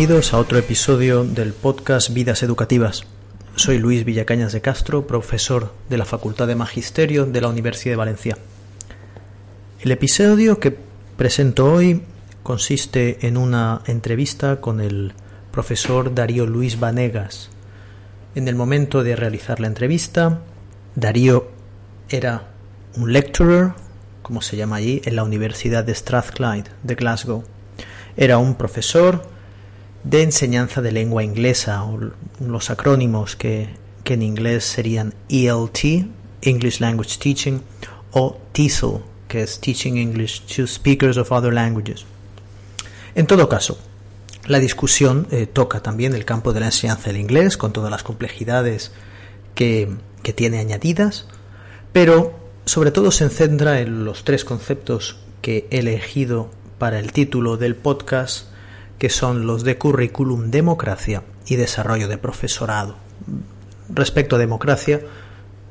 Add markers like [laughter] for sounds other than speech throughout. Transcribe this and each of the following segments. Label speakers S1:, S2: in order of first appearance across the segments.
S1: Bienvenidos a otro episodio del podcast Vidas Educativas. Soy Luis Villacañas de Castro, profesor de la Facultad de Magisterio de la Universidad de Valencia. El episodio que presento hoy consiste en una entrevista con el profesor Darío Luis Vanegas. En el momento de realizar la entrevista, Darío era un lecturer, como se llama allí, en la Universidad de Strathclyde de Glasgow. Era un profesor de enseñanza de lengua inglesa, o los acrónimos que, que en inglés serían ELT, English Language Teaching, o TESOL, que es Teaching English to Speakers of Other Languages. En todo caso, la discusión eh, toca también el campo de la enseñanza del inglés, con todas las complejidades que, que tiene añadidas, pero sobre todo se centra en los tres conceptos que he elegido para el título del podcast que son los de currículum, democracia y desarrollo de profesorado. Respecto a democracia,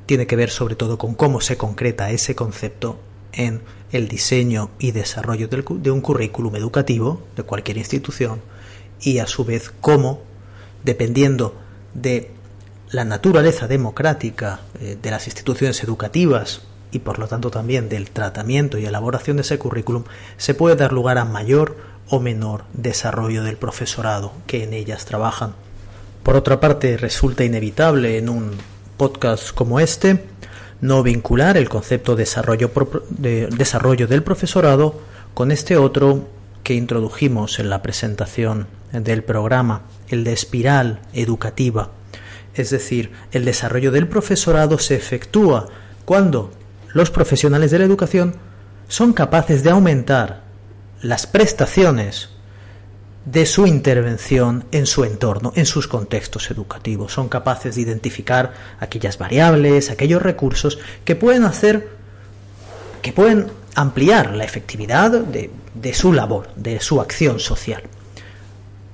S1: tiene que ver sobre todo con cómo se concreta ese concepto en el diseño y desarrollo de un currículum educativo de cualquier institución y a su vez cómo, dependiendo de la naturaleza democrática eh, de las instituciones educativas y por lo tanto también del tratamiento y elaboración de ese currículum, se puede dar lugar a mayor o menor desarrollo del profesorado que en ellas trabajan. Por otra parte, resulta inevitable en un podcast como este no vincular el concepto de desarrollo, de desarrollo del profesorado con este otro que introdujimos en la presentación del programa, el de espiral educativa. Es decir, el desarrollo del profesorado se efectúa cuando los profesionales de la educación son capaces de aumentar las prestaciones de su intervención en su entorno, en sus contextos educativos. Son capaces de identificar aquellas variables, aquellos recursos que pueden hacer, que pueden ampliar la efectividad de, de su labor, de su acción social.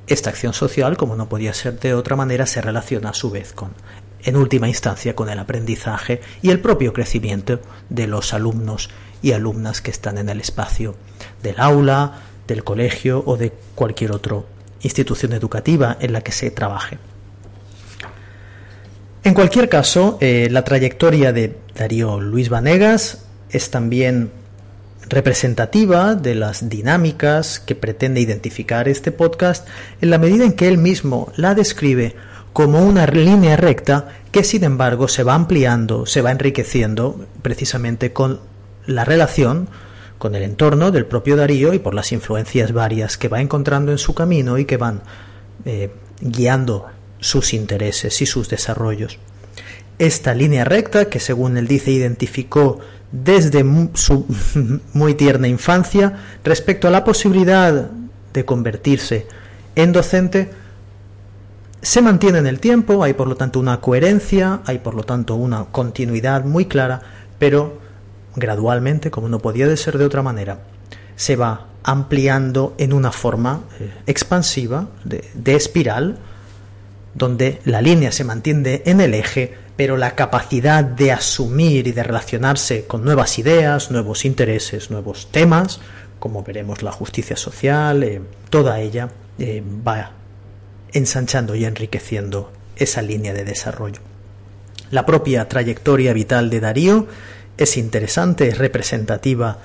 S1: Esta acción social, como no podía ser de otra manera, se relaciona a su vez con, en última instancia, con el aprendizaje y el propio crecimiento de los alumnos y alumnas que están en el espacio del aula, del colegio o de cualquier otra institución educativa en la que se trabaje. En cualquier caso, eh, la trayectoria de Darío Luis Vanegas es también representativa de las dinámicas que pretende identificar este podcast en la medida en que él mismo la describe como una línea recta que sin embargo se va ampliando, se va enriqueciendo precisamente con la relación con el entorno del propio Darío y por las influencias varias que va encontrando en su camino y que van eh, guiando sus intereses y sus desarrollos. Esta línea recta, que según él dice identificó desde su [laughs] muy tierna infancia respecto a la posibilidad de convertirse en docente, se mantiene en el tiempo, hay por lo tanto una coherencia, hay por lo tanto una continuidad muy clara, pero gradualmente, como no podía de ser de otra manera, se va ampliando en una forma eh, expansiva de, espiral, donde la línea se mantiene en el eje, pero la capacidad de asumir y de relacionarse con nuevas ideas, nuevos intereses, nuevos temas, como veremos la justicia social, eh, toda ella eh, va ensanchando y enriqueciendo esa línea de desarrollo. La propia trayectoria vital de Darío es interesante, es representativa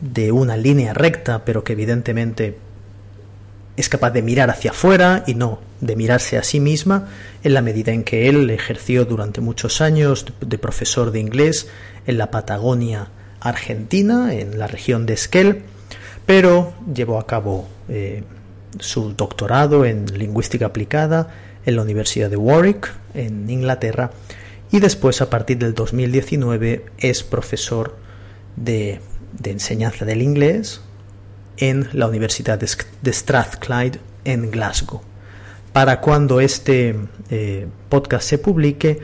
S1: de una línea recta, pero que evidentemente es capaz de mirar hacia afuera y no de mirarse a sí misma, en la medida en que él ejerció durante muchos años de profesor de inglés en la Patagonia Argentina, en la región de Esquel, pero llevó a cabo eh, su doctorado en lingüística aplicada en la Universidad de Warwick, en Inglaterra, y después a partir del 2019 es profesor de, enseñanza del inglés en la Universidad de, Strathclyde en Glasgow. Para cuando este eh, podcast se publique,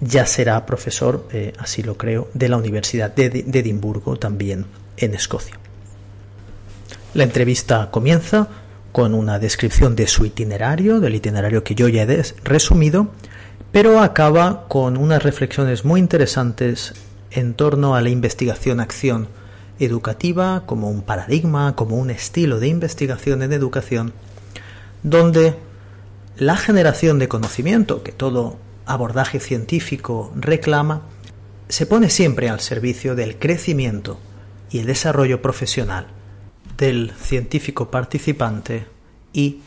S1: ya será profesor, eh, así lo creo, de la Universidad de, de Edimburgo, también en Escocia. La entrevista comienza con una descripción de su itinerario, del itinerario que yo ya he resumido, pero acaba con unas reflexiones muy interesantes en torno a la investigación-acción educativa como un paradigma, como un estilo de investigación en educación,
S2: donde la generación de conocimiento que todo abordaje científico reclama se pone siempre al servicio del crecimiento y el desarrollo profesional del científico participante y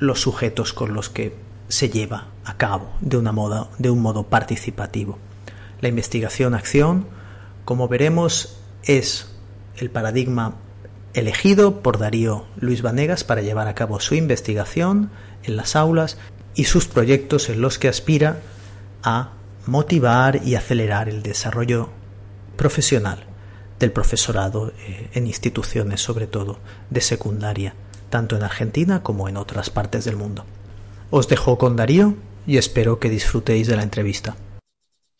S2: los sujetos con los que se lleva a cabo de, una moda, de un modo participativo. La investigación-acción, como veremos, es el paradigma elegido por Darío Luis Vanegas para llevar a cabo su investigación en las aulas y sus proyectos en los que aspira a motivar y acelerar el desarrollo profesional del profesorado eh, en instituciones, sobre todo de secundaria, tanto en Argentina como en otras partes del mundo. Os dejo con Darío y espero que disfrutéis de la entrevista.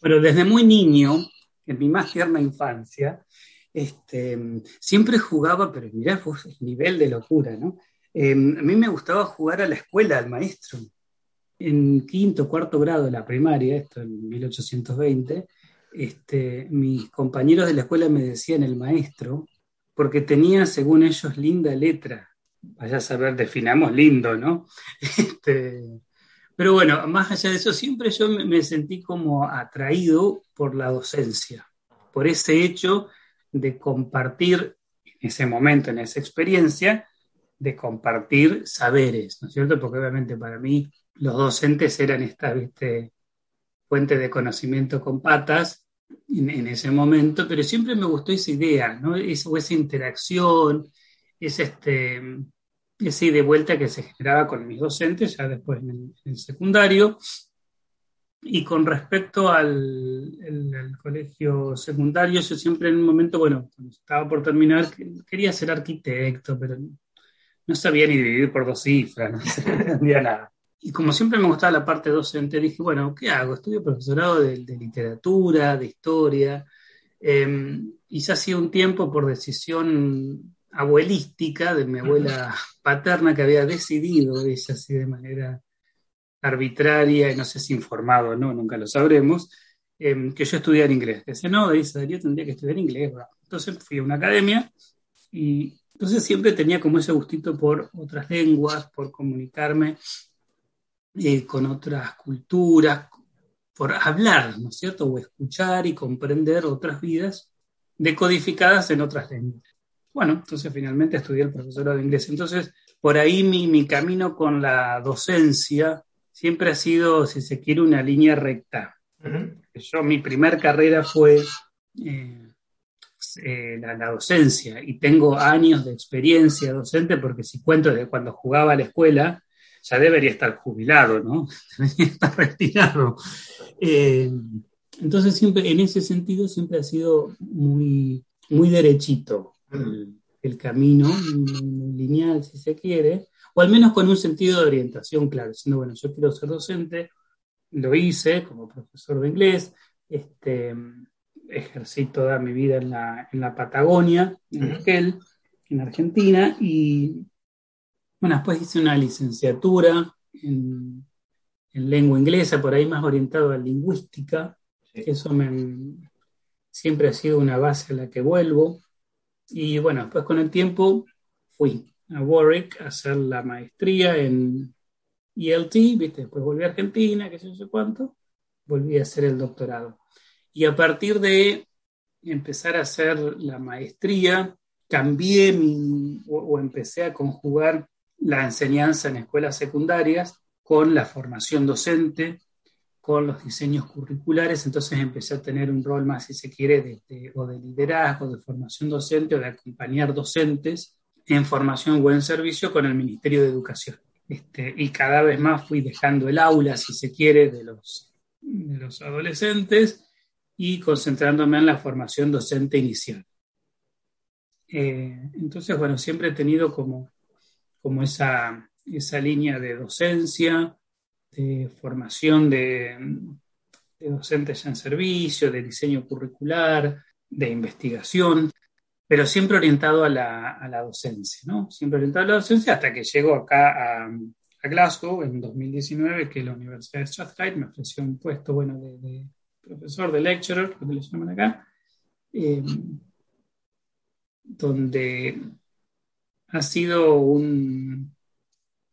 S3: Bueno, desde muy niño, en mi más tierna infancia, este, siempre jugaba, pero mirá vos el nivel de locura, ¿no? Em, a mí me gustaba jugar a la escuela, al maestro. En quinto, cuarto grado de la primaria, esto en 1820, este, mis compañeros de la escuela me decían el maestro, porque tenía, según ellos, linda letra. Vaya a saber, definamos lindo, ¿no? [laughs] Este, pero bueno, más allá de eso, siempre yo me sentí como atraído por la docencia, por ese hecho de compartir en ese momento, en esa experiencia, de compartir saberes, ¿no es cierto? Porque obviamente para mí los docentes eran esta ¿viste? fuente de conocimiento con patas en, ese momento, pero siempre me gustó esa idea, ¿no? o esa interacción, ese, este, esa de vuelta que se generaba con mis docentes ya después en el secundario, y con respecto al colegio secundario, yo siempre en un momento, bueno, cuando estaba por terminar, quería ser arquitecto, pero no sabía ni dividir por dos cifras, no [laughs] sabía nada. Y como siempre me gustaba la parte docente, dije, bueno, ¿qué hago? Estudio profesorado de, literatura, de historia. Eh, y ya hacía un tiempo por decisión abuelística de mi abuela paterna que había decidido, ella así de manera arbitraria y no sé si informado no, nunca lo sabremos, em, que yo estudiara inglés. Decía, no, dice, yo tendría que estudiar inglés. Entonces fui a una academia y entonces siempre tenía como ese gustito por otras lenguas, por comunicarme eh, con otras culturas, por hablar, ¿no es cierto? O escuchar y comprender otras vidas decodificadas en otras lenguas. Bueno, entonces finalmente estudié el profesorado de inglés. Entonces, por ahí mi, mi camino con la docencia siempre ha sido, si se quiere, una línea recta. Yo, mi primer carrera fue eh, eh, la, docencia y tengo años de experiencia docente porque si cuento desde cuando jugaba a la escuela, ya debería estar jubilado, ¿no? [laughs] Debería estar retirado. Eh, entonces, siempre, en ese sentido, siempre ha sido muy, muy derechito el, el camino, lineal, si se quiere o al menos con un sentido de orientación claro, diciendo, bueno, yo quiero ser docente, lo hice como profesor de inglés, este, ejercí toda mi vida en la, en la Patagonia, en Esquel, en Argentina, y bueno, después hice una licenciatura en, en lengua inglesa, por ahí más orientado a lingüística, eso me, siempre ha sido una base a la que vuelvo, y bueno, después con el tiempo fui a Warwick a hacer la maestría en ELT, ¿viste? después volví a Argentina, qué sé yo cuánto, volví a hacer el doctorado. Y a partir de empezar a hacer la maestría, cambié mi, o, empecé a conjugar la enseñanza en escuelas secundarias con la formación docente, con los diseños curriculares, entonces empecé a tener un rol más, si se quiere, de, o de liderazgo, de formación docente o de acompañar docentes en formación o en servicio con el Ministerio de Educación. Este, y cada vez más fui dejando el aula, si se quiere, de los, adolescentes y concentrándome en la formación docente inicial. Eh, entonces, bueno, siempre he tenido como, como esa, esa línea de docencia, de formación de, de docentes en servicio, de diseño curricular, de investigación pero siempre orientado a la, docencia, ¿no? Siempre orientado a la docencia hasta que llego acá a, Glasgow en 2019, que la Universidad de Strathclyde me ofreció un puesto, bueno, de, profesor, de lecturer, que le llaman acá, em, donde ha sido un,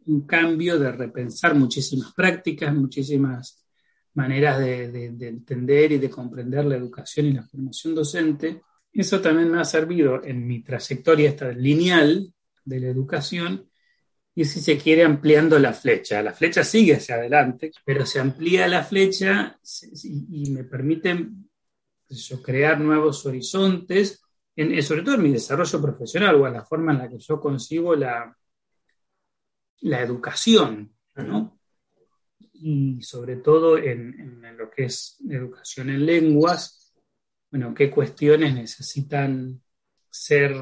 S3: un cambio de repensar muchísimas prácticas, muchísimas maneras de, entender y de comprender la educación y la formación docente. Eso también me ha servido en mi trayectoria esta lineal de la educación y si se quiere ampliando la flecha. La flecha sigue hacia adelante, pero se amplía la flecha y, me permite crear nuevos horizontes, en, sobre todo en mi desarrollo profesional o la forma en la que yo concibo la, la educación, ¿no? Y sobre todo en, lo que es educación en lenguas, bueno, qué cuestiones necesitan ser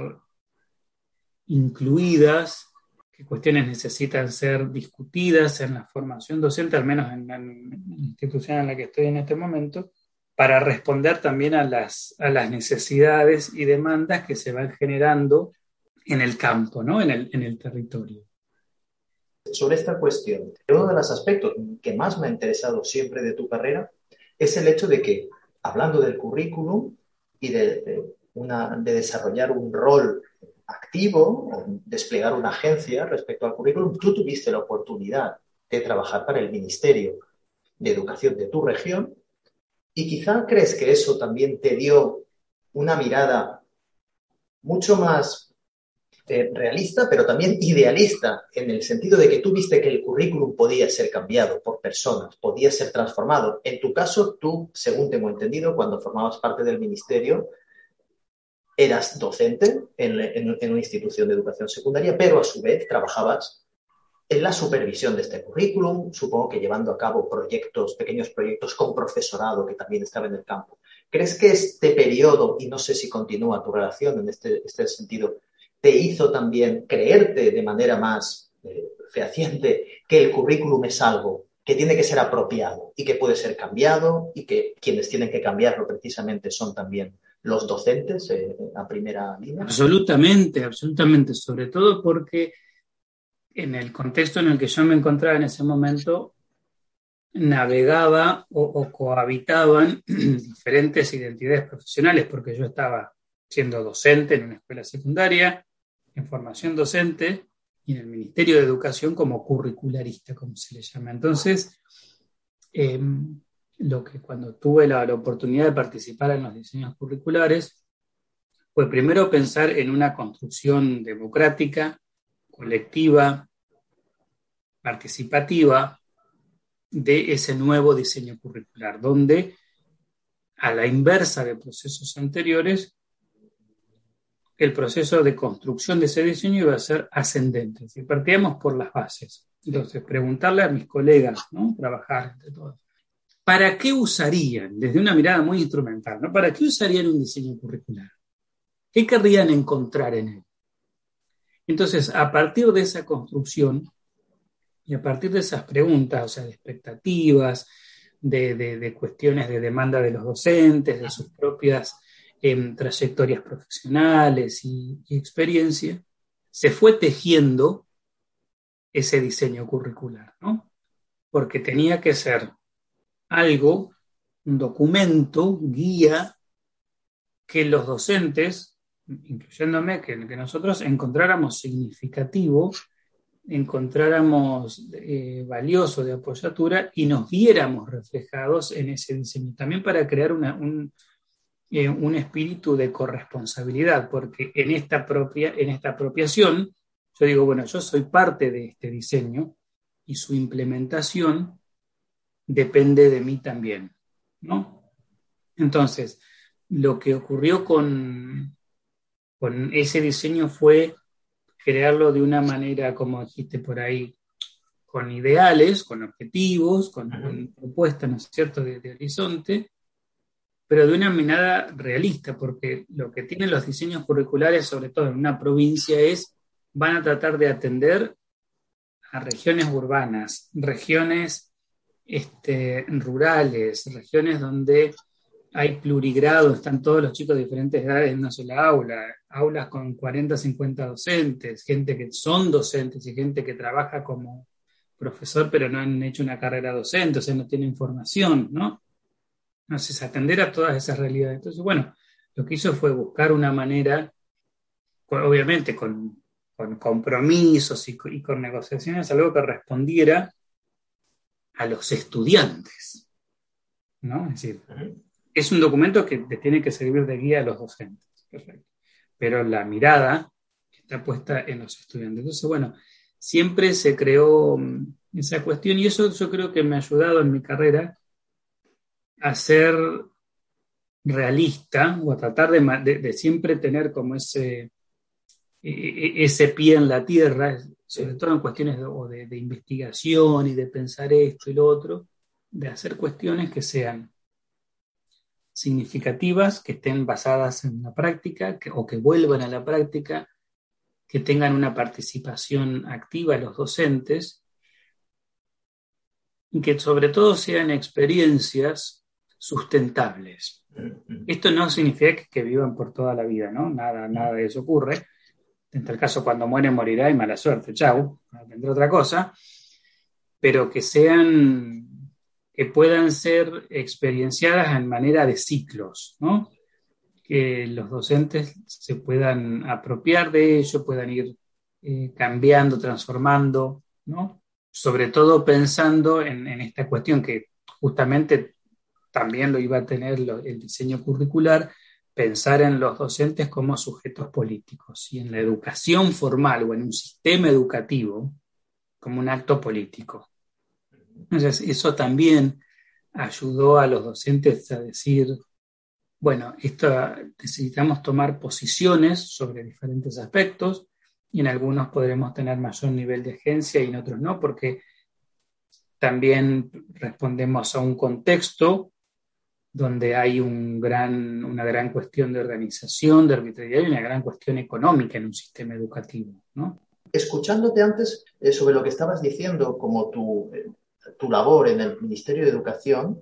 S3: incluidas, qué cuestiones necesitan ser discutidas en la formación docente, al menos en la institución en la que estoy en este momento, para responder también a las, a las necesidades y demandas que se van generando en el campo, ¿no? en, el, en el territorio
S1: sobre esta cuestión. Uno de los aspectos que más me ha interesado siempre de tu carrera es el hecho de que, hablando del currículum y de, de desarrollar un rol activo o desplegar una agencia respecto al currículum, tú tuviste la oportunidad de trabajar para el Ministerio de Educación de tu región y quizá crees que eso también te dio una mirada mucho más eh, realista, pero también idealista, en el sentido de que tú viste que el currículum podía ser cambiado por personas, podía ser transformado. En tu caso, tú, según tengo entendido, cuando formabas parte del ministerio, eras docente en, una institución de educación secundaria, pero a su vez trabajabas en la supervisión de este currículum, supongo que llevando a cabo proyectos, pequeños proyectos con profesorado que también estaba en el campo. ¿Crees que este periodo, y no sé si continúa tu relación en este, este sentido, te hizo también creerte de manera más eh, fehaciente que el currículum es algo que tiene que ser apropiado y que puede ser cambiado y que quienes tienen que cambiarlo precisamente son también los docentes eh, a primera línea?
S3: Absolutamente, absolutamente, sobre todo porque en el contexto en el que yo me encontraba en ese momento, navegaba o, o cohabitaban [clears throat] diferentes identidades profesionales, porque yo estaba siendo docente en una escuela secundaria, en formación docente y en el Ministerio de Educación como curricularista, como se le llama. Entonces, em, lo que cuando tuve la, oportunidad de participar en los diseños curriculares fue primero pensar en una construcción democrática, colectiva, participativa de ese nuevo diseño curricular, donde a la inversa de procesos anteriores el proceso de construcción de ese diseño iba a ser ascendente. Si partíamos por las bases. Entonces, preguntarle a mis colegas, ¿no? Trabajar entre todos. ¿Para qué usarían, desde una mirada muy instrumental, ¿no? ¿Para qué usarían un diseño curricular? ¿Qué querrían encontrar en él? Entonces, a partir de esa construcción y a partir de esas preguntas, o sea, de expectativas, de, de cuestiones de demanda de los docentes, de sus propias en trayectorias profesionales y, experiencia, se fue tejiendo ese diseño curricular, ¿no? Porque tenía que ser algo, un documento, guía, que los docentes, incluyéndome, que, nosotros encontráramos significativo, encontráramos eh, valioso de apoyatura y nos viéramos reflejados en ese diseño. También para crear una, un, eh, un espíritu de corresponsabilidad, porque en esta, propia, en esta apropiación, yo digo, bueno, yo soy parte de este diseño y su implementación depende de mí también, ¿no? Entonces, lo que ocurrió con, con ese diseño fue crearlo de una manera, como dijiste por ahí, con ideales, con objetivos, con, propuestas, ¿no es cierto?, de horizonte, pero de una mirada realista, porque lo que tienen los diseños curriculares, sobre todo en una provincia, es van a tratar de atender a regiones urbanas, regiones este, rurales, regiones donde hay plurigrado, están todos los chicos de diferentes edades en una sola aula, aulas con 40, 50 docentes, gente que son docentes y gente que trabaja como profesor pero no han hecho una carrera docente, o sea, no tienen formación, ¿no? Entonces, atender a todas esas realidades. Entonces, bueno, lo que hizo fue buscar una manera, obviamente con, con compromisos y, con negociaciones, algo que respondiera a los estudiantes. ¿no? Es decir, es un documento que tiene que servir de guía a los docentes. Pero la mirada está puesta en los estudiantes. Entonces, bueno, siempre se creó mm, esa cuestión y eso yo creo que me ha ayudado en mi carrera a ser realista o a tratar de, siempre tener como ese, e, e, ese pie en la tierra, sobre todo en cuestiones de, de, investigación y de pensar esto y lo otro, de hacer cuestiones que sean significativas, que estén basadas en la práctica o que vuelvan a la práctica, que tengan una participación activa los docentes y que sobre todo sean experiencias sustentables. Esto no significa que, vivan por toda la vida, ¿no? Nada, nada de eso ocurre. En tal caso, cuando muere, morirá y mala suerte, chau, vendrá otra cosa. Pero que sean, que puedan ser experienciadas en manera de ciclos, ¿no? Que los docentes se puedan apropiar de ello, puedan ir eh, cambiando, transformando, ¿no? Sobre todo pensando en, en esta cuestión que justamente también lo iba a tener el diseño curricular, pensar en los docentes como sujetos políticos y en la educación formal o en un sistema educativo como un acto político. Entonces, eso también ayudó a los docentes a decir, bueno, esto, necesitamos tomar posiciones sobre diferentes aspectos y en algunos podremos tener mayor nivel de agencia y en otros no, porque también respondemos a un contexto donde hay un gran, una gran cuestión de organización, de arbitrariedad y una gran cuestión económica en un sistema educativo. ¿no?
S1: Escuchándote antes eh, sobre lo que estabas diciendo, como tu, eh, tu labor en el Ministerio de Educación,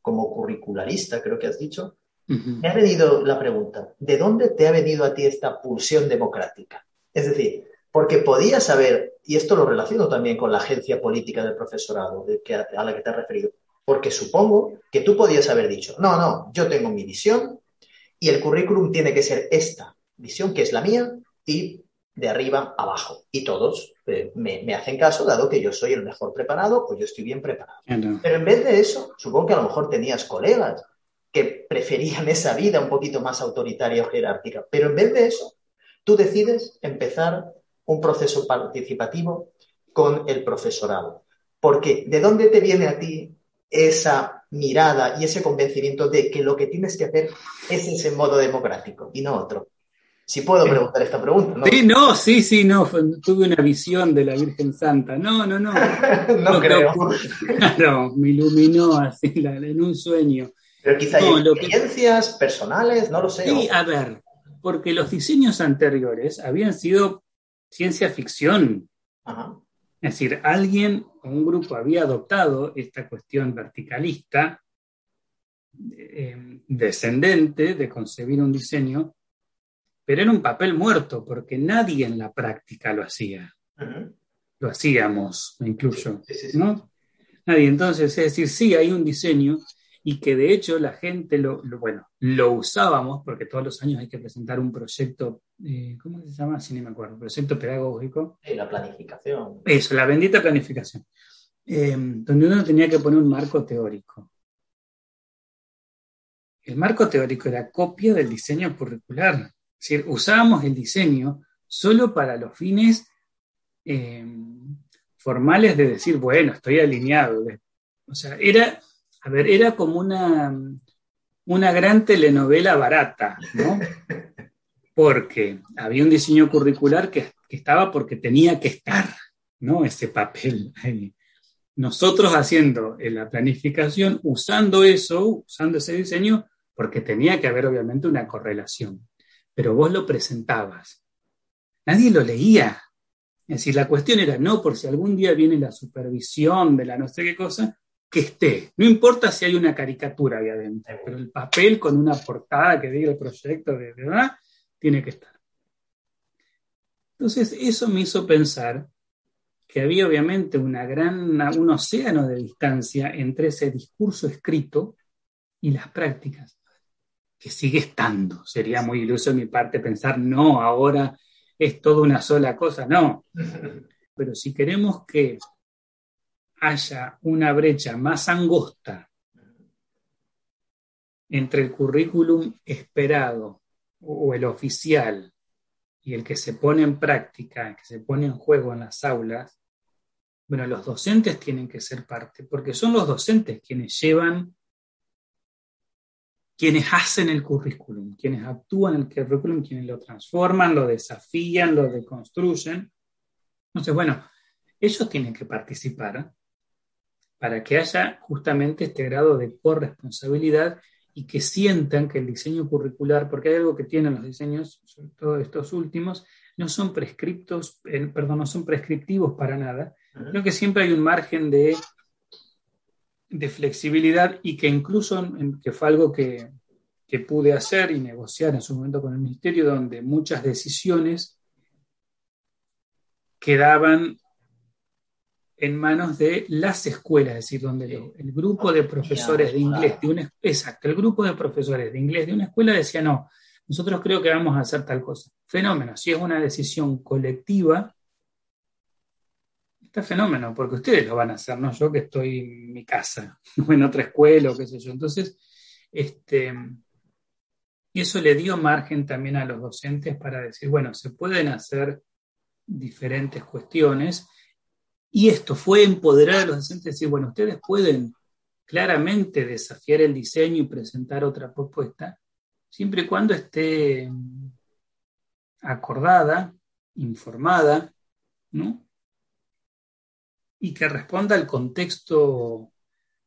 S1: como curricularista, creo que has dicho, me ha venido la pregunta, ¿de dónde te ha venido a ti esta pulsión democrática? Es decir, porque podías haber, y esto lo relaciono también con la agencia política del profesorado de que, a la que te has referido, porque supongo que tú podías haber dicho, no, no, yo tengo mi visión y el currículum tiene que ser esta visión que es la mía y de arriba abajo. Y todos eh, me, hacen caso dado que yo soy el mejor preparado o yo estoy bien preparado. Pero en vez de eso, supongo que a lo mejor tenías colegas que preferían [laughs] esa vida un poquito más autoritaria o jerárquica. Pero en vez de eso, tú decides empezar un proceso participativo con el profesorado. Porque ¿de dónde te viene a ti esa mirada y ese convencimiento de que lo que tienes que hacer es ese modo democrático y no otro. Si puedo preguntar esta pregunta.
S3: ¿no? Sí, no, sí, sí, no. Tuve una visión de la Virgen Santa. No, no, no. [laughs]
S1: no, creo.
S3: Claro, me iluminó así en un sueño.
S1: Pero quizá hay experiencias personales, no lo sé.
S3: Sí, a ver, porque los diseños anteriores habían sido ciencia ficción. Ajá. Es decir, alguien o un grupo había adoptado esta cuestión verticalista, eh, descendente, de concebir un diseño, pero era un papel muerto porque nadie en la práctica lo hacía. Lo hacíamos, me incluyo, ¿no? Nadie. Entonces, es decir, sí hay un diseño, y que de hecho la gente lo, bueno, lo usábamos porque todos los años hay que presentar un proyecto, eh, ¿cómo se llama? Sí, ni me acuerdo, proyecto pedagógico.
S1: La planificación.
S3: Eso, la bendita planificación, eh, donde uno tenía que poner un marco teórico. El marco teórico era copia del diseño curricular, es decir, usábamos el diseño solo para los fines eh, formales de decir, bueno, estoy alineado. O sea, era a ver, era como una, una gran telenovela barata, ¿no? Porque había un diseño curricular que, estaba porque tenía que estar, ¿no? Ese papel ahí. Nosotros haciendo la planificación, usando eso, usando ese diseño, porque tenía que haber obviamente una correlación. Pero vos lo presentabas. Nadie lo leía. Es decir, la cuestión era no por si algún día viene la supervisión de la no sé qué cosa, que esté. No importa si hay una caricatura ahí adentro, pero el papel con una portada que diga el proyecto de verdad tiene que estar. Entonces, eso me hizo pensar que había obviamente una gran, un océano de distancia entre ese discurso escrito y las prácticas, que sigue estando. Sería muy iluso de mi parte pensar, no, ahora es toda una sola cosa, no. [laughs] Pero si queremos que haya una brecha más angosta entre el currículum esperado o el oficial y el que se pone en práctica, que se pone en juego en las aulas, bueno, los docentes tienen que ser parte, porque son los docentes quienes llevan, quienes hacen el currículum, quienes actúan el currículum, quienes lo transforman, lo desafían, lo deconstruyen. Entonces, bueno, ellos tienen que participar para que haya justamente este grado de corresponsabilidad y que sientan que el diseño curricular, porque hay algo que tienen los diseños, sobre todo estos últimos, no son prescriptos, eh, perdón, no son prescriptivos para nada, Creo que siempre hay un margen de, de flexibilidad y que incluso, que fue algo que, que pude hacer y negociar en su momento con el ministerio, donde muchas decisiones quedaban en manos de las escuelas, es decir, donde el grupo de profesores de inglés de una exacto, el grupo de profesores de inglés de una escuela decía no, nosotros creo que vamos a hacer tal cosa. Fenómeno, si es una decisión colectiva, fenómeno, porque ustedes lo van a hacer, no yo que estoy en mi casa, [laughs] o en otra escuela o qué sé yo. Entonces, este, eso le dio margen también a los docentes para decir, bueno, se pueden hacer diferentes cuestiones y esto fue empoderar a los docentes, decir, bueno, ustedes pueden claramente desafiar el diseño y presentar otra propuesta, siempre y cuando esté acordada, informada, ¿no? y que responda al contexto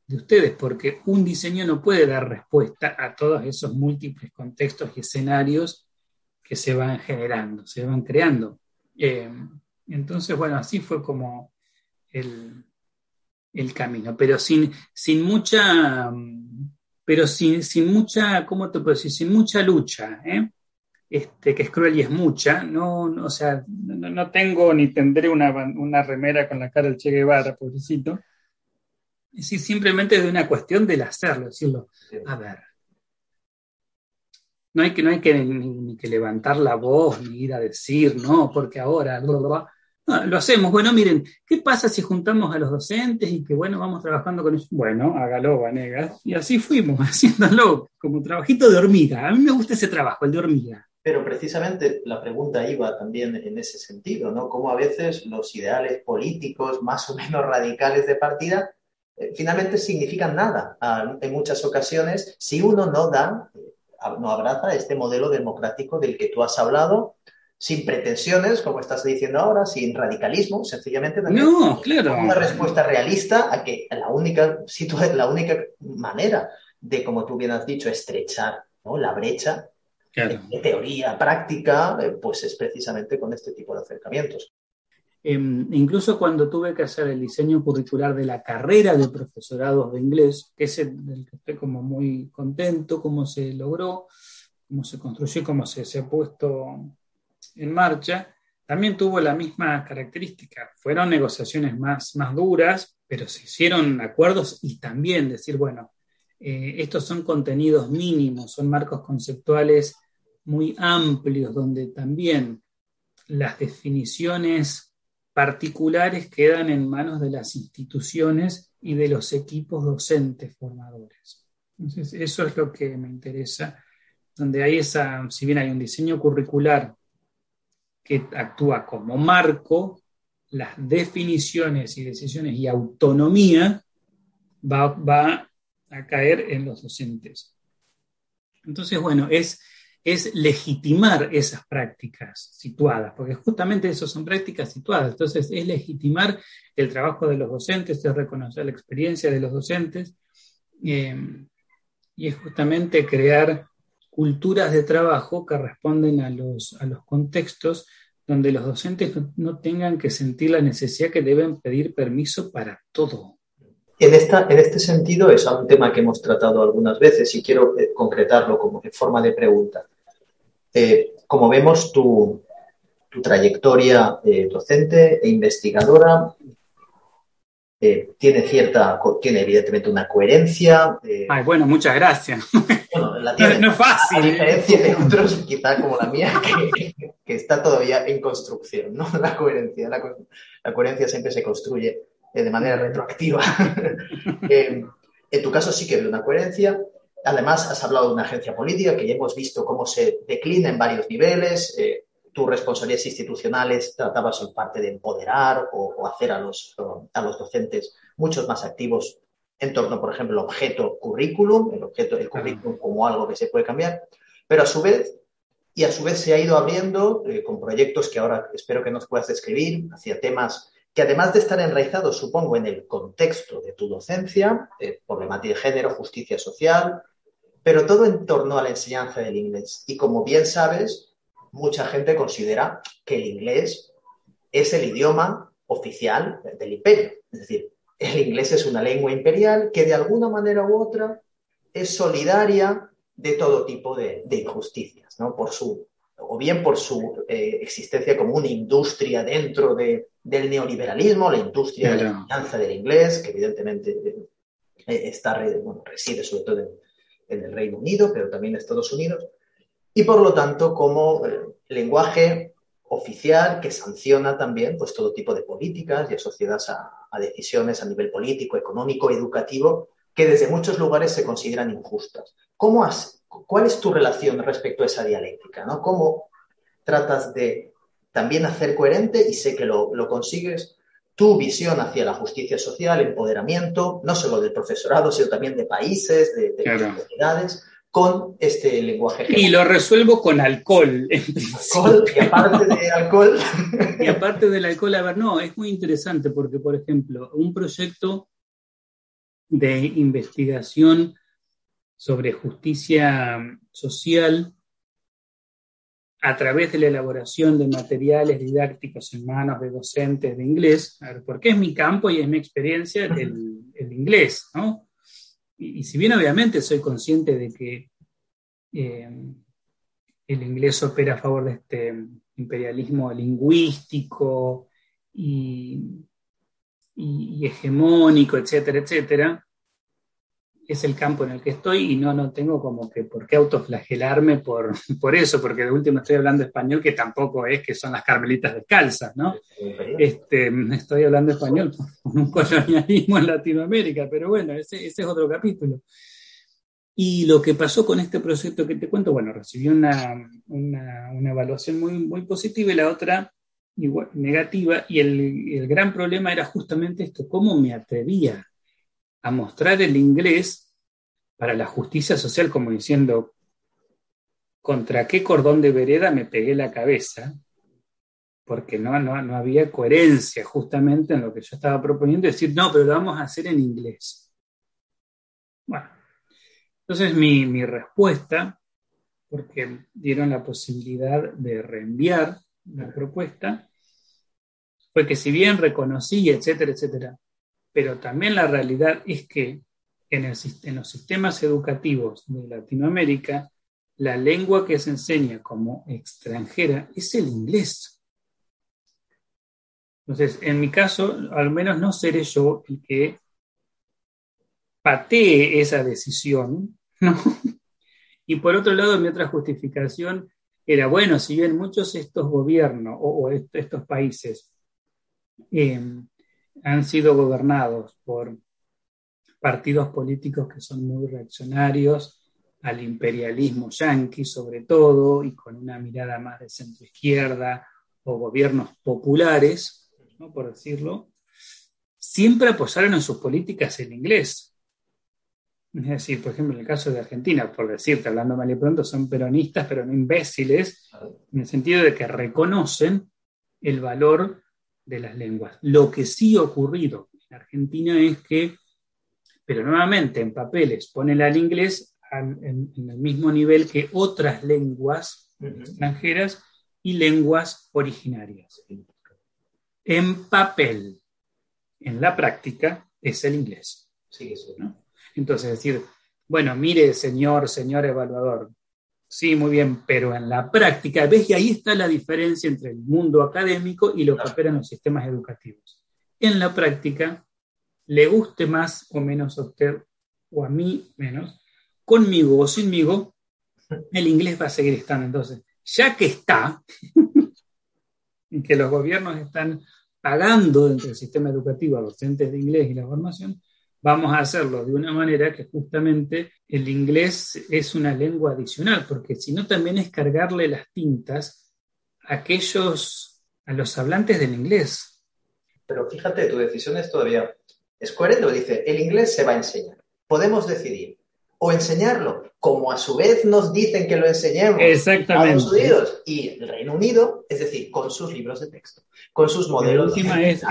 S3: de ustedes, porque un diseño no puede dar respuesta a todos esos múltiples contextos y escenarios que se van generando, se van creando. Eh, entonces, bueno, así fue como el, camino, pero sin, sin mucha, pero sin, sin mucha, ¿cómo te puedo decir? Sin mucha lucha, ¿eh? este, que es cruel y es mucha, no, o sea, no, tengo ni tendré una, remera con la cara del Che Guevara, pobrecito. Es decir, simplemente es de una cuestión del hacerlo, decirlo, a ver. No hay que, no hay que ni, que levantar la voz ni ir a decir, no, porque ahora, lo hacemos. Bueno, miren, ¿qué pasa si juntamos a los docentes y que, bueno, vamos trabajando con ellos? Bueno, hágalo, Vanegas. Y así fuimos, [laughs] haciéndolo como trabajito de hormiga. A mí me gusta ese trabajo, el de hormiga.
S1: Pero precisamente la pregunta iba también en ese sentido, ¿no? Cómo a veces los ideales políticos más o menos radicales de partida eh, finalmente significan nada ah, en muchas ocasiones si uno no da, eh, no abraza este modelo democrático del que tú has hablado, sin pretensiones, como estás diciendo ahora, sin radicalismo, sencillamente
S3: no, claro.
S1: una respuesta realista a que la única, la única manera de, como tú bien has dicho, estrechar la brecha de teoría, práctica, eh, pues es precisamente con este tipo de acercamientos.
S3: Em, incluso cuando tuve que hacer el diseño curricular de la carrera de profesorado de inglés, que es el del que estoy como muy contento, cómo se logró, cómo se construyó, cómo se, se ha puesto en marcha, también tuvo la misma característica. Fueron negociaciones más, más duras, pero se hicieron acuerdos y también decir, bueno, eh, estos son contenidos mínimos, son marcos conceptuales muy amplios, donde también las definiciones particulares quedan en manos de las instituciones y de los equipos docentes formadores. Entonces, eso es lo que me interesa, donde hay esa, si bien hay un diseño curricular que actúa como marco, las definiciones y decisiones y autonomía va, va a caer en los docentes. Entonces, bueno, es, es legitimar esas prácticas situadas, porque justamente eso son prácticas situadas. Entonces, es legitimar el trabajo de los docentes, es reconocer la experiencia de los docentes eh, y es justamente crear culturas de trabajo que responden a los, a los contextos donde los docentes no tengan que sentir la necesidad que deben pedir permiso para todo.
S1: En, esta, en este sentido es un tema que hemos tratado algunas veces y quiero eh, concretarlo como en forma de pregunta. Eh, como vemos, tu, trayectoria eh, docente e investigadora tiene cierta, tiene evidentemente una coherencia.
S3: Ay, bueno, muchas gracias. [laughs] no, es fácil.
S1: A diferencia de otros, quizá como la mía, que, que está todavía en construcción, ¿no? [laughs] La coherencia. La, coherencia siempre se construye eh, de manera retroactiva. [laughs] Eh, en tu caso sí que veo una coherencia. Además, has hablado de una agencia política que ya hemos visto cómo se declina en varios niveles. Eh, tus responsabilidades institucionales tratabas en parte de empoderar o, hacer a los, a los docentes muchos más activos en torno, por ejemplo, al objeto currículum, el objeto del currículum como algo que se puede cambiar, pero a su vez, y a su vez se ha ido abriendo eh, con proyectos que ahora espero que nos puedas describir hacia temas que además de estar enraizados, supongo, en el contexto de tu docencia, eh, problemática de género, justicia social, pero todo en torno a la enseñanza del inglés. Y como bien sabes, mucha gente considera que el inglés es el idioma oficial del imperio. Es decir, el inglés es una lengua imperial que de alguna manera u otra es solidaria de todo tipo de, injusticias, ¿no? Por su, o bien por su eh, existencia como una industria dentro del neoliberalismo, la industria de la enseñanza del inglés, que evidentemente eh, está, reside sobre todo en, el Reino Unido, pero también en Estados Unidos, y por lo tanto como eh, lenguaje oficial que sanciona también pues, todo tipo de políticas y asociadas a, decisiones a nivel político, económico, educativo, que desde muchos lugares se consideran injustas. ¿Cómo has, ¿Cuál es tu relación respecto a esa dialéctica? ¿no? ¿Cómo tratas de también hacer coherente, y sé que lo, consigues, tu visión hacia la justicia social, empoderamiento, no solo del profesorado, sino también de países, de, de comunidades, con este lenguaje.
S3: Y lo resuelvo con alcohol. [laughs]
S1: Alcohol, y aparte de alcohol.
S3: Y aparte del alcohol, a ver, no, es muy interesante porque, por ejemplo, un proyecto de investigación sobre justicia social a través de la elaboración de materiales didácticos en manos de docentes de inglés, a ver, porque es mi campo y es mi experiencia el, el inglés, ¿no? Y, si bien obviamente soy consciente de que eh, el inglés opera a favor de este imperialismo lingüístico y, y, hegemónico, etcétera, etcétera, es el campo en el que estoy y no, no tengo como que por qué autoflagelarme por, [laughs] por eso, porque de último estoy hablando español, que tampoco es que son las carmelitas descalzas, ¿no? Este, estoy hablando español [laughs] por un colonialismo en Latinoamérica, pero bueno, ese, ese, es otro capítulo. Y lo que pasó con este proyecto que te cuento, bueno, recibió una, una, evaluación muy, muy positiva y la otra negativa, y el, el gran problema era justamente esto, cómo me atrevía a mostrar el inglés para la justicia social como diciendo, ¿contra qué cordón de vereda me pegué la cabeza? Porque no, no, no había coherencia justamente en lo que yo estaba proponiendo, decir, no, pero lo vamos a hacer en inglés. Bueno, entonces mi, mi respuesta, porque dieron la posibilidad de reenviar la propuesta, fue que si bien reconocí, etcétera, etcétera, pero también la realidad es que en, los sistemas educativos de Latinoamérica, la lengua que se enseña como extranjera es el inglés. Entonces, en mi caso, al menos no seré yo el que patee esa decisión, [laughs] Y por otro lado, mi otra justificación era, bueno, si bien muchos estos gobiernos o, estos países eh, han sido gobernados por partidos políticos que son muy reaccionarios al imperialismo yanqui sobre todo y con una mirada más de centro izquierda o gobiernos populares, ¿no? por decirlo, siempre apoyaron en sus políticas el inglés. Es decir, por ejemplo, en el caso de Argentina, por decirte, hablando mal y pronto, son peronistas, pero no imbéciles, en el sentido de que reconocen el valor de las lenguas. Lo que sí ha ocurrido en Argentina es que, pero nuevamente en papeles, ponen al inglés en, el mismo nivel que otras lenguas extranjeras y lenguas originarias. En papel, en la práctica, es el inglés.
S1: Sí,
S3: Entonces, decir, bueno, mire, señor, señor evaluador, Sí, muy bien, pero en la práctica, ves que ahí está la diferencia entre el mundo académico y lo que opera en los sistemas educativos. En la práctica, le guste más o menos a usted, o a mí menos, conmigo o sinmigo, el inglés va a seguir estando. Entonces, ya que está, [laughs] que los gobiernos están pagando dentro del sistema educativo a docentes de inglés y la formación, vamos a hacerlo de una manera que justamente el inglés es una lengua adicional, porque si no también es cargarle las tintas a aquellos, a los hablantes del inglés.
S1: Pero fíjate, tu decisión es todavía, es coherente, dice, el inglés se va a enseñar. Podemos decidir o enseñarlo, como a su vez nos dicen que lo enseñemos a Estados Unidos y el Reino Unido, es decir, con sus libros de texto, con sus modelos,
S3: es,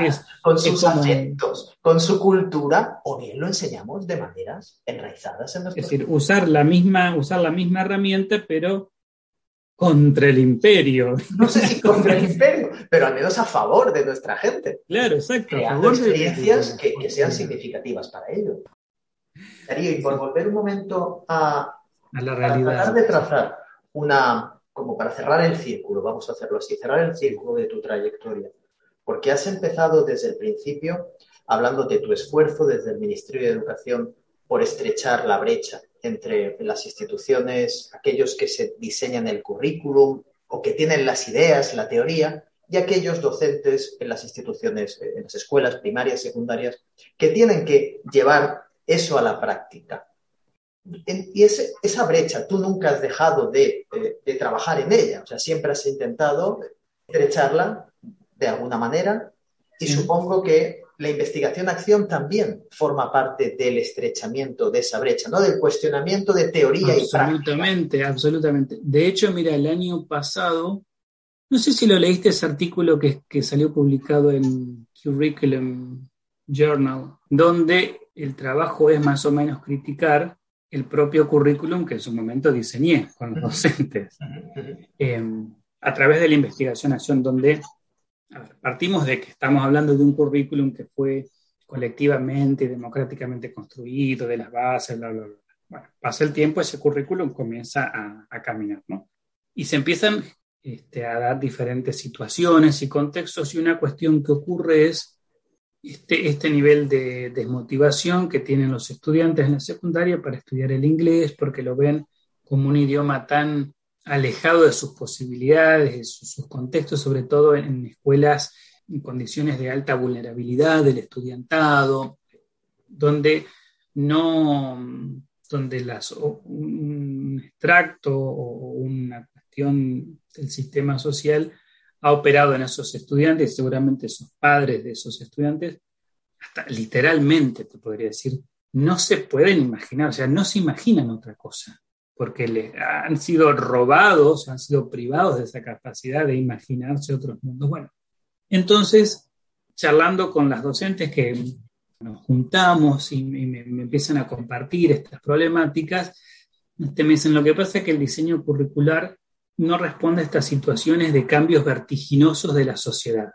S1: con sus acentos, con su cultura, o bien lo enseñamos de maneras enraizadas en nuestro
S3: Es decir, usar la misma, usar la misma herramienta, pero contra el imperio.
S1: No sé si [laughs] contra el imperio, pero al menos a favor de nuestra gente.
S3: Claro, exacto.
S1: Creando experiencias que, que, sean significativas para ellos. Darío, y por volver un momento a,
S3: la realidad.
S1: tratar de trazar una, como para cerrar el círculo, vamos a hacerlo así, cerrar el círculo de tu trayectoria, porque has empezado desde el principio hablando de tu esfuerzo desde el Ministerio de Educación por estrechar la brecha entre las instituciones, aquellos que se diseñan el currículum o que tienen las ideas, la teoría, y aquellos docentes en las instituciones, en las escuelas primarias, secundarias, que tienen que llevar eso a la práctica. Y esa brecha, tú nunca has dejado de, trabajar en ella, o sea, siempre has intentado estrecharla de alguna manera y supongo que la investigación-acción también forma parte del estrechamiento de esa brecha, ¿no? Del cuestionamiento de teoría y práctica.
S3: Absolutamente, absolutamente. De hecho, mira, el año pasado, no sé si lo leíste ese artículo que, que salió publicado en Curriculum Journal, donde el trabajo es más o menos criticar el propio currículum que en su momento diseñé con los docentes. Em, a través de la investigación-acción, donde partimos de que estamos hablando de un currículum que fue colectivamente y democráticamente construido, de las bases, bla, bla, bla. Bueno, pasa el tiempo, ese currículum comienza a, caminar, ¿no? Y se empiezan este, a dar diferentes situaciones y contextos, y una cuestión que ocurre es este, este nivel de desmotivación que tienen los estudiantes en la secundaria para estudiar el inglés, porque lo ven como un idioma tan alejado de sus posibilidades, de sus, contextos, sobre todo en, escuelas en condiciones de alta vulnerabilidad del estudiantado, donde no, donde un extracto o una cuestión del sistema social ha operado en esos estudiantes, seguramente esos padres de esos estudiantes, hasta literalmente te podría decir, no se pueden imaginar, o sea, no se imaginan otra cosa, porque les han sido robados, han sido privados de esa capacidad de imaginarse otros mundos. Bueno, entonces, charlando con las docentes que nos juntamos y me, empiezan a compartir estas problemáticas, este, me dicen, lo que pasa es que el diseño curricular no responde a estas situaciones de cambios vertiginosos de la sociedad.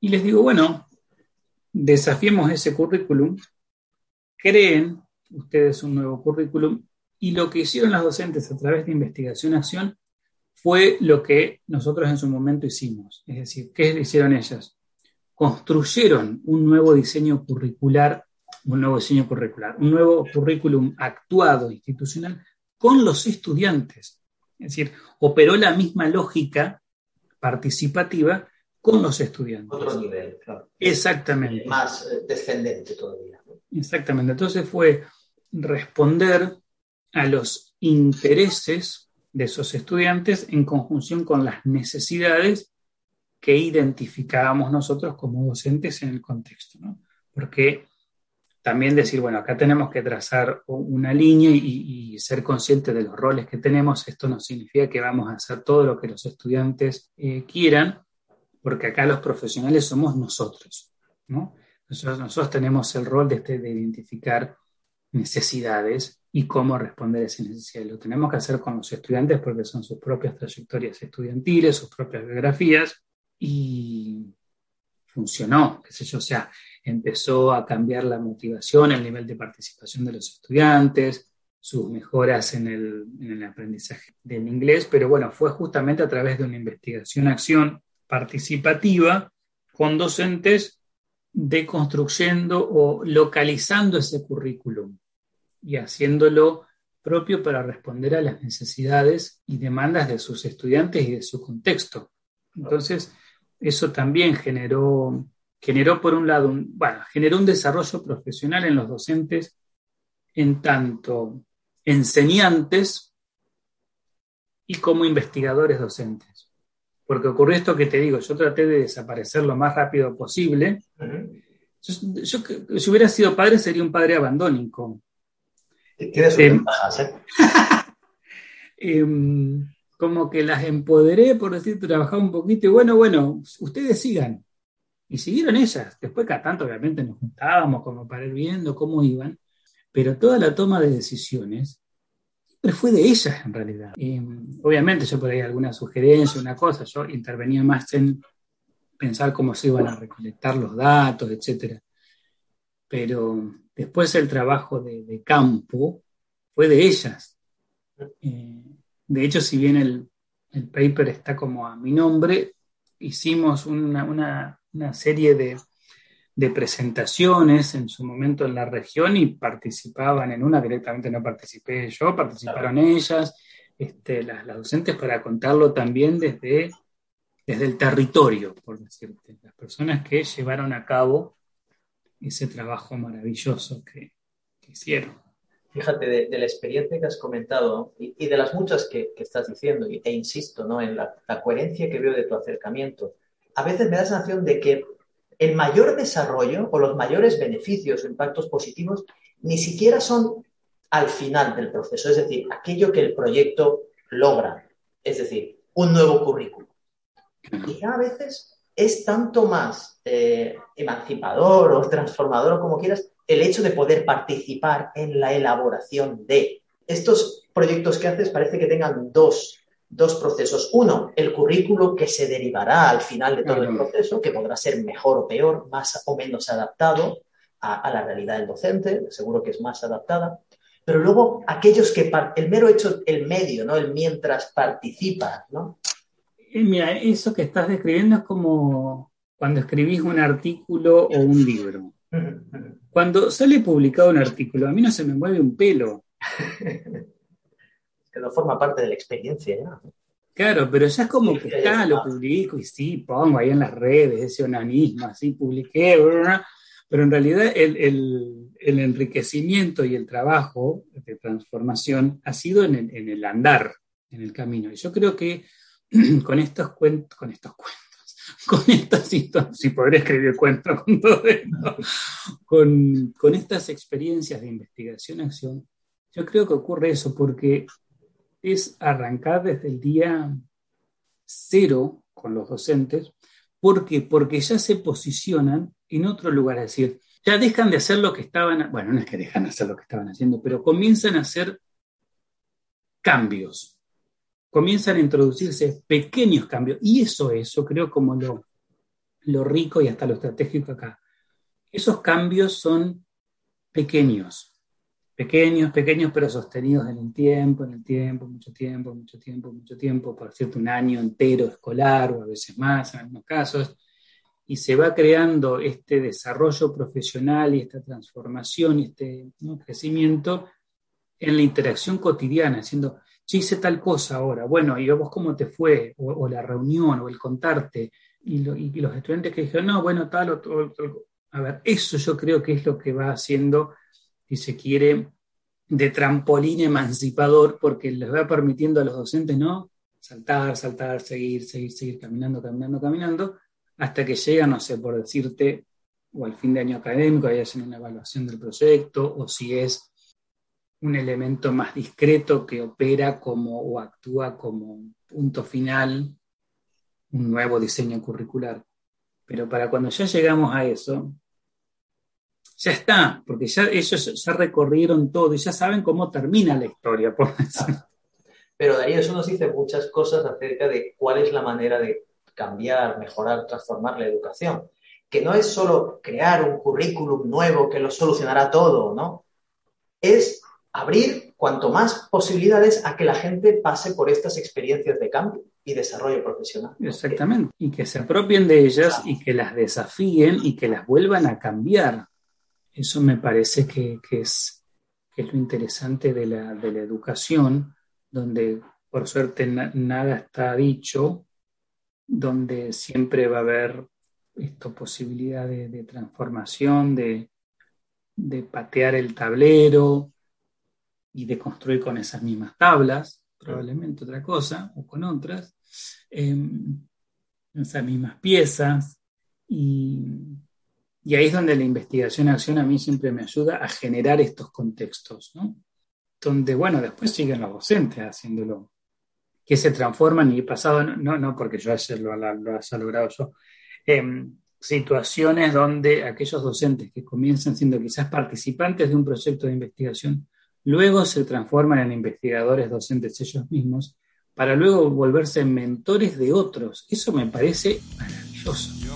S3: Y les digo, bueno, desafiemos ese currículum, creen ustedes un nuevo currículum y lo que hicieron las docentes a través de investigación-acción fue lo que nosotros en su momento hicimos. Es decir, ¿qué hicieron ellas? Construyeron un nuevo diseño curricular, un nuevo diseño curricular, un nuevo currículum actuado institucional con los estudiantes es decir, operó la misma lógica participativa con los estudiantes.
S1: Otro nivel, claro.
S3: Exactamente.
S1: Más eh, descendente todavía.
S3: Exactamente. Entonces fue responder a los intereses de esos estudiantes en conjunción con las necesidades que identificábamos nosotros como docentes en el contexto. ¿no? Porque también decir, bueno, acá tenemos que trazar una línea y, ser conscientes de los roles que tenemos. Esto no significa que vamos a hacer todo lo que los estudiantes eh, quieran, porque acá los profesionales somos nosotros, ¿no? Nosotros, nosotros tenemos el rol de, este, de identificar necesidades y cómo responder a esas necesidades. Lo tenemos que hacer con los estudiantes porque son sus propias trayectorias estudiantiles, sus propias biografías y funcionó, qué sé yo, o sea, empezó a cambiar la motivación, el nivel de participación de los estudiantes, sus mejoras en el, aprendizaje del inglés, pero bueno, fue justamente a través de una investigación-acción participativa con docentes deconstruyendo o localizando ese currículum y haciéndolo propio para responder a las necesidades y demandas de sus estudiantes y de su contexto. Entonces, eso también generó, generó por un lado, un, bueno, generó un desarrollo profesional en los docentes en tanto enseñantes y como investigadores docentes. Porque ocurrió esto que te digo, yo traté de desaparecer lo más rápido posible. yo, si hubiera sido padre, sería un padre abandónico.
S1: Tienes eh, ¿eh? [laughs]
S3: Como que las empoderé, por decir, trabajaba un poquito, y bueno, bueno, ustedes sigan. Y siguieron ellas. Después, cada tanto, obviamente, nos juntábamos como para ir viendo cómo iban, pero toda la toma de decisiones siempre fue de ellas, en realidad. Y, obviamente, yo por ahí alguna sugerencia, una cosa, yo intervenía más en pensar cómo se iban a recolectar los datos, etc. Pero después el trabajo de, campo fue de ellas. Eh, de hecho, si bien el, paper está como a mi nombre, hicimos una, serie de, presentaciones en su momento en la región y participaban en una, directamente no participé yo, participaron ellas, este, las, docentes para contarlo también desde, desde el territorio, por decirte, las personas que llevaron a cabo ese trabajo maravilloso que hicieron
S1: fíjate, de, la experiencia que has comentado y, de las muchas que, estás diciendo, e insisto ¿no? en la, coherencia que veo de tu acercamiento, a veces me da la sensación de que el mayor desarrollo o los mayores beneficios o impactos positivos ni siquiera son al final del proceso, es decir, aquello que el proyecto logra, es decir, un nuevo currículum. Y a veces es tanto más eh, emancipador o transformador como quieras el hecho de poder participar en la elaboración de estos proyectos que haces parece que tengan dos, procesos. Uno, el currículo que se derivará al final de todo el proceso, que podrá ser mejor o peor, más o menos adaptado a, la realidad del docente, seguro que es más adaptada. Pero luego aquellos que el mero hecho, el medio, ¿no? El mientras participa, ¿no?
S3: Mira, eso que estás describiendo es como cuando escribís un artículo o un libro. Cuando sale publicado un artículo, a mí no se me mueve un pelo. [laughs]
S1: que no forma parte de la experiencia ya.
S3: Claro, pero ya es como que está, lo publico y sí, pongo ahí en las redes ese onanismo, así publiqué, pero en realidad el, enriquecimiento y el trabajo de transformación ha sido en el, en el andar, en el camino. Y yo creo que [clears throat] con estos cuentos, con estos cuentos, [laughs] con estas si podría escribir cuentos con todo esto, con, con estas experiencias de investigación-acción, yo creo que ocurre eso porque es arrancar desde el día cero con los docentes. ¿Por qué? Porque ya se posicionan en otro lugar, es decir, ya dejan de hacer lo que estaban, bueno, no es que dejan de hacer lo que estaban haciendo, pero comienzan a hacer cambios comienzan a introducirse pequeños cambios. Y eso es, creo, como lo, lo rico y hasta lo estratégico acá. Esos cambios son pequeños, pequeños, pequeños, pero sostenidos en el tiempo, en el tiempo, mucho tiempo, mucho tiempo, mucho tiempo, por cierto, un año entero escolar o a veces más en algunos casos, y se va creando este desarrollo profesional y esta transformación y este crecimiento en la interacción cotidiana, haciendo yo hice tal cosa ahora, bueno, y vos cómo te fue, o, la reunión, o el contarte, y, los estudiantes que dijeron, no, bueno, tal o tal, A ver, eso yo creo que es lo que va haciendo, si se quiere, de trampolín emancipador, porque les va permitiendo a los docentes, ¿no? Saltar, saltar, seguir, seguir, seguir, caminando, caminando, caminando, hasta que llegan, no sé, por decirte, o al fin de año académico, ahí hacen una evaluación del proyecto, o si es un elemento más discreto que opera como o actúa como punto final, un nuevo diseño curricular. Pero para cuando ya llegamos a eso, ya está, porque ya ellos ya recorrieron todo y ya saben cómo termina la historia, por
S1: Pero Darío, eso nos dice muchas cosas acerca de cuál es la manera de cambiar, mejorar, transformar la educación. Que no es solo crear un currículum nuevo que lo solucionará todo, ¿no? Es abrir cuanto más posibilidades a que la gente pase por estas experiencias de cambio y desarrollo profesional.
S3: Exactamente, y que se apropien de ellas y que las desafíen y que las vuelvan a cambiar. Eso me parece que, es, lo interesante de la, educación, donde por suerte nada está dicho, donde siempre va a haber esto, posibilidad de, transformación, de, patear el tablero y de construir con esas mismas tablas, probablemente otra cosa, o con otras, em, esas mismas piezas. Y, ahí es donde la investigación-acción a mí siempre me ayuda a generar estos contextos. Donde, bueno, después siguen los docentes haciéndolo que se transforman y pasado, no, no porque yo lo, lo haya logrado yo, em, situaciones donde aquellos docentes que comienzan siendo quizás participantes de un proyecto de investigación, luego se transforman en investigadores docentes ellos mismos, para luego volverse mentores de otros. Eso me parece maravilloso.